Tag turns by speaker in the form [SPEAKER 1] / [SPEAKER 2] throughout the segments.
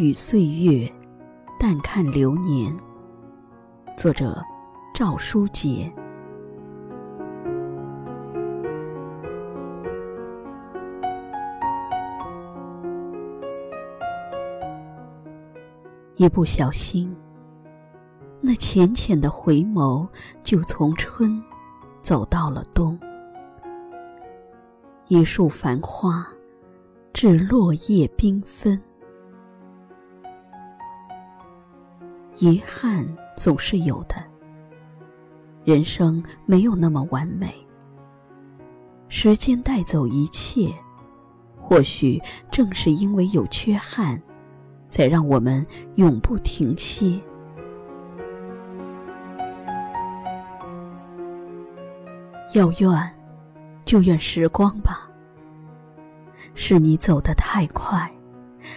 [SPEAKER 1] 与岁月，淡看流年。作者：赵书杰。一不小心，那浅浅的回眸，就从春走到了冬。一树繁花，至落叶缤纷。遗憾总是有的，人生没有那么完美。时间带走一切，或许正是因为有缺憾。才让我们永不停歇。要怨，就怨时光吧。是你走得太快，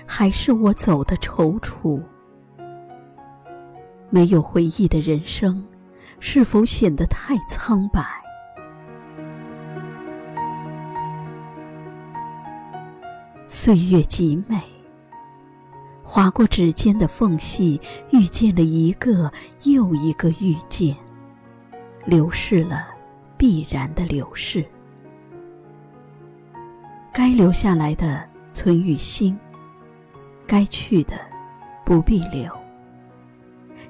[SPEAKER 1] 还是我走的踌躇？没有回忆的人生，是否显得太苍白？岁月极美。划过指尖的缝隙，遇见了一个又一个遇见，流逝了，必然的流逝。该留下来的存于心，该去的不必留。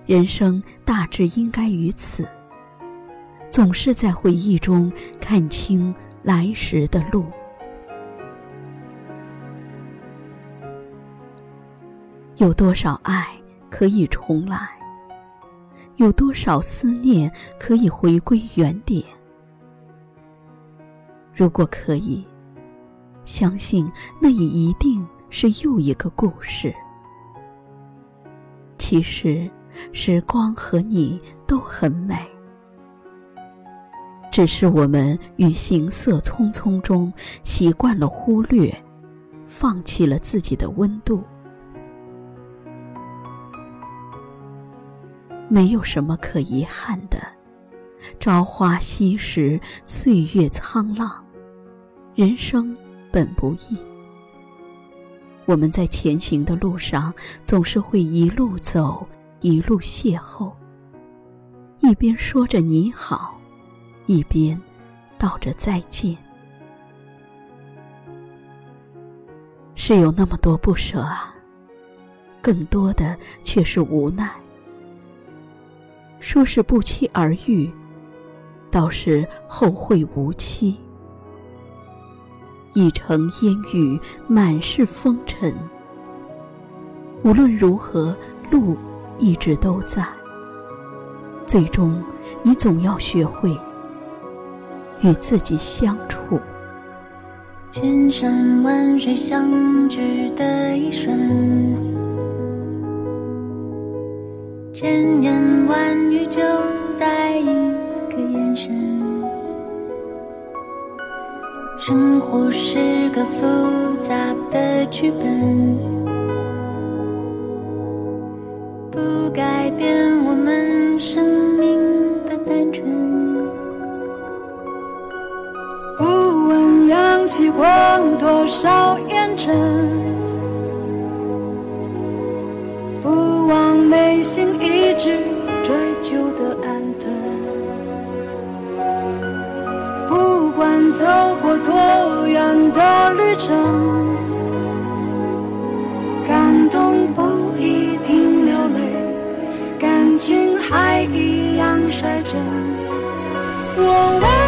[SPEAKER 1] 人生大致应该于此，总是在回忆中看清来时的路。有多少爱可以重来？有多少思念可以回归原点？如果可以，相信那也一定是又一个故事。其实，时光和你都很美，只是我们于行色匆匆中习惯了忽略，放弃了自己的温度。没有什么可遗憾的，朝花夕拾，岁月沧浪，人生本不易。我们在前行的路上，总是会一路走，一路邂逅，一边说着你好，一边道着再见。是有那么多不舍啊，更多的却是无奈。说是不期而遇，倒是后会无期。一城烟雨，满是风尘。无论如何，路一直都在。最终，你总要学会与自己相处。
[SPEAKER 2] 千山万水相聚的一瞬。千言万语就在一个眼神。生活是个复杂的剧本，改变我们生命的单纯。
[SPEAKER 3] 不问扬起过多少烟尘。不枉内心一直追求的安顿，不管走过多远的旅程，感动不再真。我唯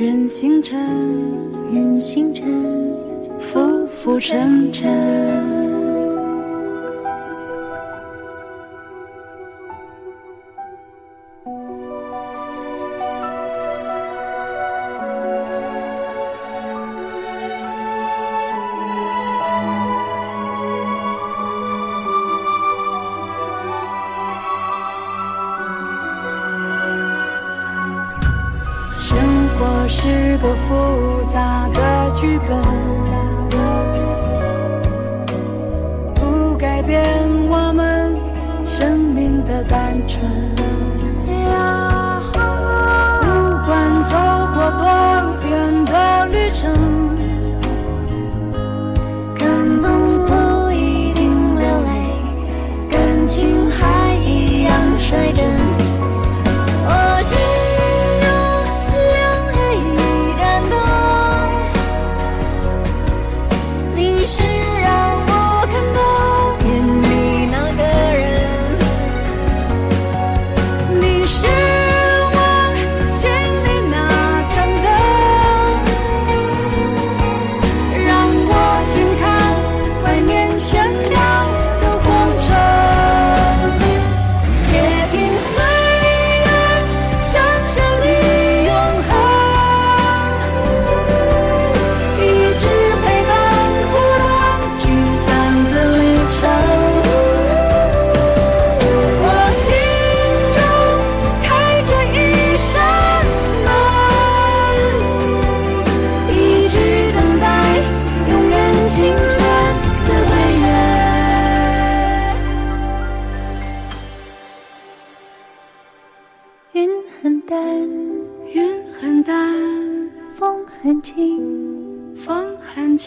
[SPEAKER 2] 人星辰，
[SPEAKER 3] 人星辰，
[SPEAKER 2] 浮浮沉沉。
[SPEAKER 3] 是个复杂的剧本，不改变我们生命的单纯。不管走过多远的旅程。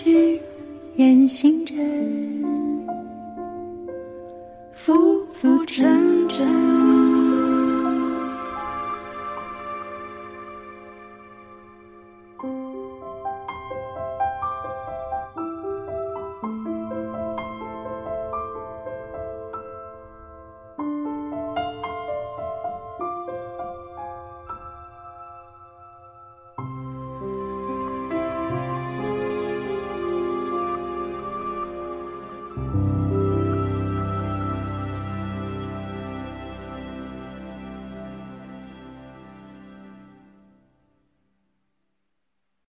[SPEAKER 3] 去
[SPEAKER 2] 任星辰
[SPEAKER 3] 浮浮沉沉